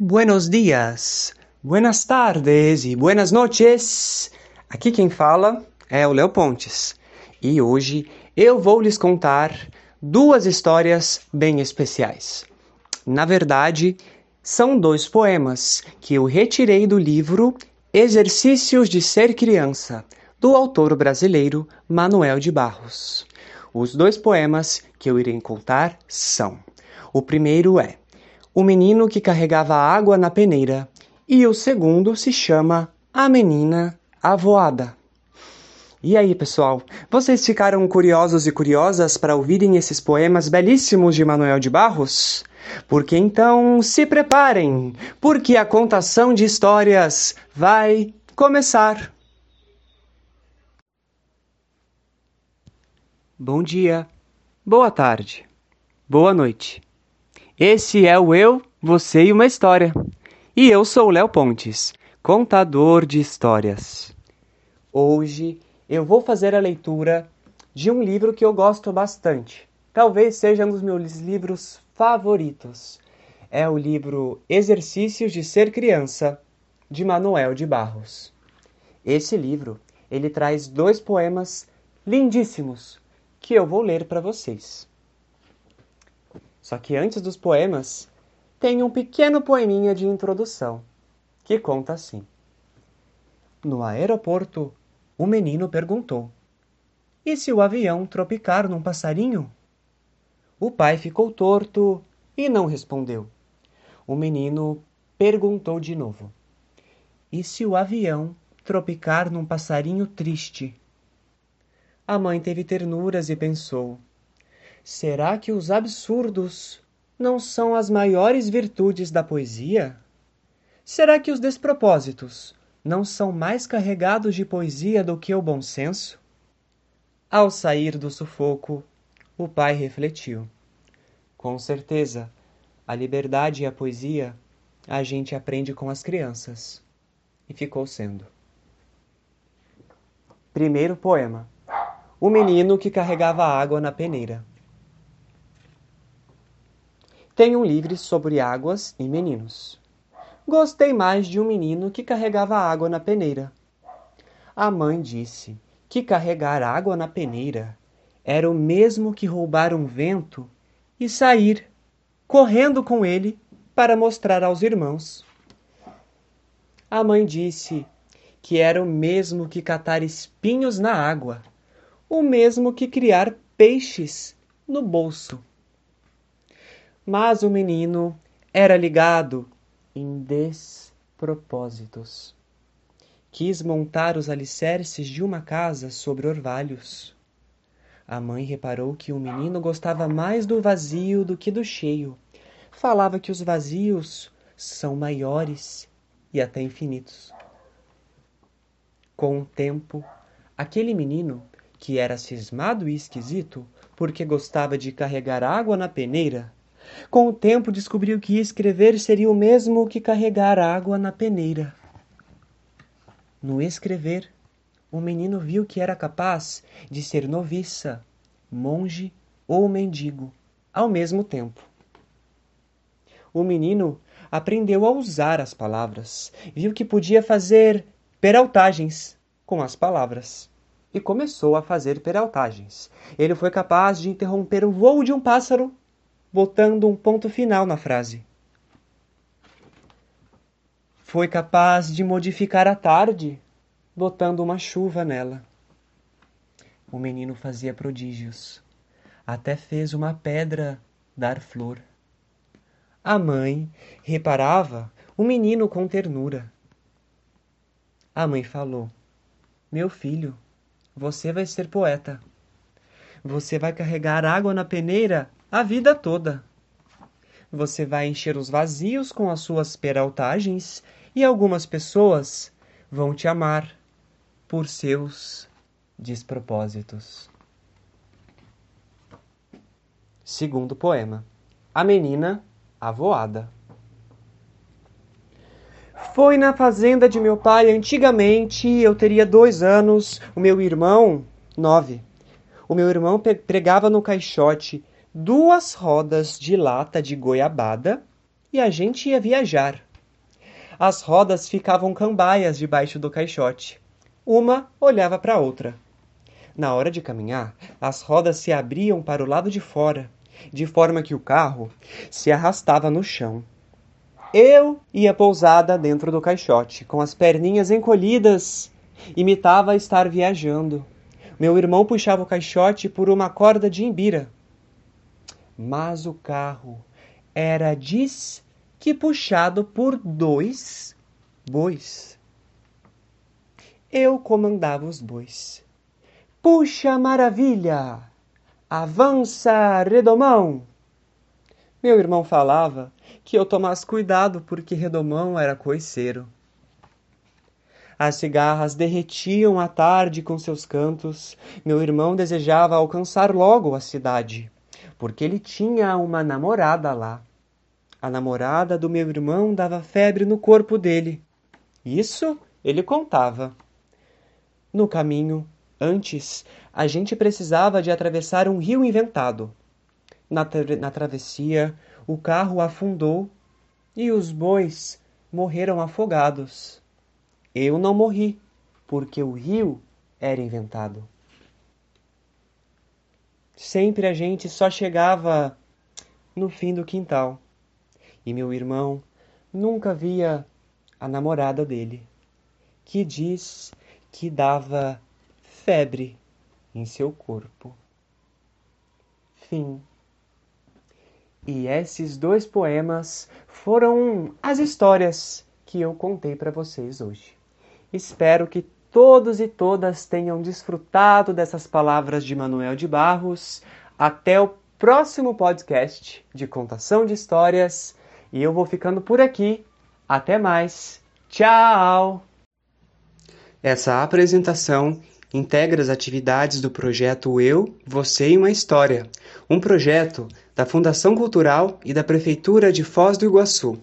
Buenos dias, buenas tardes e buenas noches. Aqui quem fala é o Léo Pontes e hoje eu vou lhes contar duas histórias bem especiais. Na verdade, são dois poemas que eu retirei do livro Exercícios de Ser Criança, do autor brasileiro Manuel de Barros. Os dois poemas que eu irei contar são: o primeiro é O Menino que Carregava Água na Peneira, e o segundo se chama A Menina Avoada. E aí, pessoal, vocês ficaram curiosos e curiosas para ouvirem esses poemas belíssimos de Manuel de Barros? Porque então se preparem, porque a contação de histórias vai começar. Bom dia, boa tarde, boa noite. Esse é o Eu, Você e uma História. E eu sou o Léo Pontes, contador de histórias. Hoje eu vou fazer a leitura de um livro que eu gosto bastante. Talvez seja um dos meus livros favoritos. É o livro Exercícios de Ser Criança, de Manuel de Barros. Esse livro, ele traz dois poemas lindíssimos que eu vou ler para vocês. Só que antes dos poemas, tem um pequeno poeminha de introdução que conta assim: No aeroporto, o menino perguntou: E se o avião tropicar num passarinho? O pai ficou torto e não respondeu. O menino perguntou de novo: E se o avião tropicar num passarinho triste? A mãe teve ternuras e pensou: será que os absurdos não são as maiores virtudes da poesia? Será que os despropósitos não são mais carregados de poesia do que o bom senso? Ao sair do sufoco, o pai refletiu. Com certeza, a liberdade e a poesia a gente aprende com as crianças. E ficou sendo. Primeiro poema o menino que carregava água na peneira. Tenho um livro sobre águas e meninos. Gostei mais de um menino que carregava água na peneira. A mãe disse que carregar água na peneira era o mesmo que roubar um vento e sair correndo com ele para mostrar aos irmãos. A mãe disse que era o mesmo que catar espinhos na água o mesmo que criar peixes no bolso. Mas o menino era ligado em despropósitos. Quis montar os alicerces de uma casa sobre orvalhos. A mãe reparou que o menino gostava mais do vazio do que do cheio. Falava que os vazios são maiores e até infinitos. Com o tempo, aquele menino que era cismado e esquisito porque gostava de carregar água na peneira, com o tempo descobriu que escrever seria o mesmo que carregar água na peneira. No escrever, o menino viu que era capaz de ser noviça, monge ou mendigo ao mesmo tempo. O menino aprendeu a usar as palavras, viu que podia fazer peraltagens com as palavras e começou a fazer peraltagens. Ele foi capaz de interromper o voo de um pássaro, botando um ponto final na frase. Foi capaz de modificar a tarde, botando uma chuva nela. O menino fazia prodígios. Até fez uma pedra dar flor. A mãe reparava o menino com ternura. A mãe falou: Meu filho, você vai ser poeta. Você vai carregar água na peneira a vida toda. Você vai encher os vazios com as suas peraltagens e algumas pessoas vão te amar por seus despropósitos. Segundo poema: A Menina Avoada. Foi na fazenda de meu pai antigamente, eu teria dois anos, o meu irmão, nove. O meu irmão pregava no caixote duas rodas de lata de goiabada e a gente ia viajar. As rodas ficavam cambaias debaixo do caixote. Uma olhava para a outra. Na hora de caminhar, as rodas se abriam para o lado de fora, de forma que o carro se arrastava no chão. Eu ia pousada dentro do caixote, com as perninhas encolhidas, imitava estar viajando. Meu irmão puxava o caixote por uma corda de imbira. Mas o carro era diz que puxado por dois bois. Eu comandava os bois. Puxa, maravilha! Avança, redomão! Meu irmão falava que eu tomasse cuidado porque redomão era coiceiro. As cigarras derretiam à tarde com seus cantos. Meu irmão desejava alcançar logo a cidade, porque ele tinha uma namorada lá. A namorada do meu irmão dava febre no corpo dele. Isso ele contava. No caminho, antes, a gente precisava de atravessar um rio inventado. Na, tra na travessia, o carro afundou e os bois morreram afogados. Eu não morri, porque o rio era inventado. Sempre a gente só chegava no fim do quintal. E meu irmão nunca via a namorada dele, que diz que dava febre em seu corpo. Fim. E esses dois poemas foram as histórias que eu contei para vocês hoje. Espero que todos e todas tenham desfrutado dessas palavras de Manuel de Barros. Até o próximo podcast de contação de histórias. E eu vou ficando por aqui. Até mais. Tchau! Essa apresentação integra as atividades do projeto Eu, Você e uma História, um projeto da Fundação Cultural e da Prefeitura de Foz do Iguaçu.